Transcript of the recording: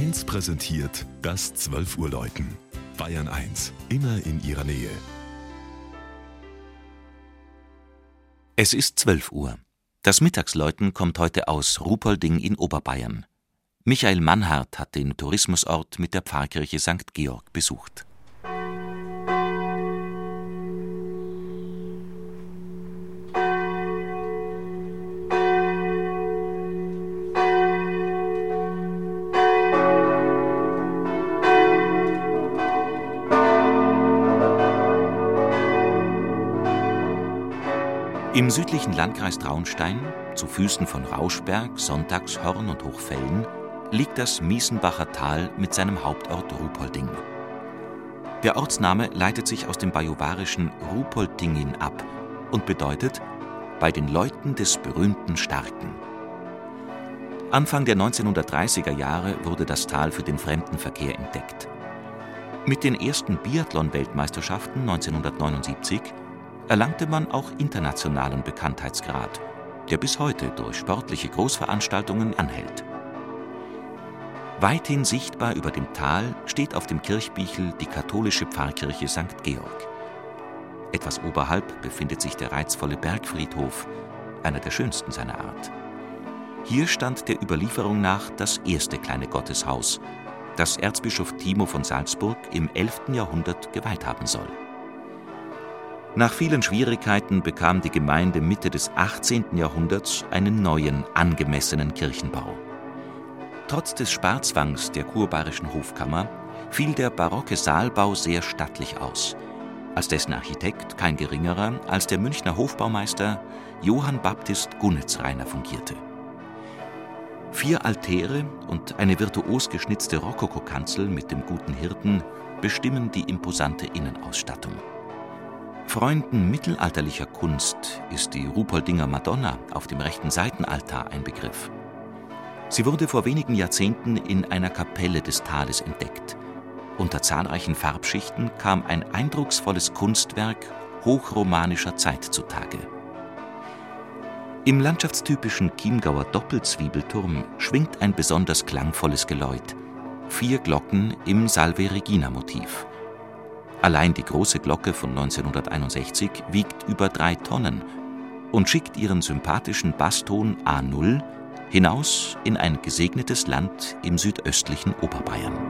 1 präsentiert das 12 Uhr Läuten. Bayern 1, immer in ihrer Nähe. Es ist 12 Uhr. Das Mittagsläuten kommt heute aus Ruhpolding in Oberbayern. Michael Mannhardt hat den Tourismusort mit der Pfarrkirche St. Georg besucht. Im südlichen Landkreis Traunstein, zu Füßen von Rauschberg, Sonntagshorn und Hochfällen, liegt das Miesenbacher Tal mit seinem Hauptort Ruhpolding. Der Ortsname leitet sich aus dem bajuwarischen Ruhpoldingin ab und bedeutet bei den Leuten des berühmten Starken. Anfang der 1930er Jahre wurde das Tal für den Fremdenverkehr entdeckt. Mit den ersten Biathlon-Weltmeisterschaften 1979 erlangte man auch internationalen Bekanntheitsgrad, der bis heute durch sportliche Großveranstaltungen anhält. Weithin sichtbar über dem Tal steht auf dem Kirchbichel die katholische Pfarrkirche St. Georg. Etwas oberhalb befindet sich der reizvolle Bergfriedhof, einer der schönsten seiner Art. Hier stand der Überlieferung nach das erste kleine Gotteshaus, das Erzbischof Timo von Salzburg im 11. Jahrhundert geweiht haben soll. Nach vielen Schwierigkeiten bekam die Gemeinde Mitte des 18. Jahrhunderts einen neuen, angemessenen Kirchenbau. Trotz des Sparzwangs der kurbayerischen Hofkammer fiel der barocke Saalbau sehr stattlich aus, als dessen Architekt kein geringerer als der Münchner Hofbaumeister Johann Baptist Gunnitzrainer fungierte. Vier Altäre und eine virtuos geschnitzte Rokokokanzel mit dem guten Hirten bestimmen die imposante Innenausstattung. Freunden mittelalterlicher Kunst ist die Ruhpoldinger Madonna auf dem rechten Seitenaltar ein Begriff. Sie wurde vor wenigen Jahrzehnten in einer Kapelle des Tales entdeckt. Unter zahlreichen Farbschichten kam ein eindrucksvolles Kunstwerk hochromanischer Zeit zutage. Im landschaftstypischen Chiemgauer Doppelzwiebelturm schwingt ein besonders klangvolles Geläut. Vier Glocken im Salve Regina Motiv. Allein die große Glocke von 1961 wiegt über drei Tonnen und schickt ihren sympathischen Basston A0 hinaus in ein gesegnetes Land im südöstlichen Oberbayern.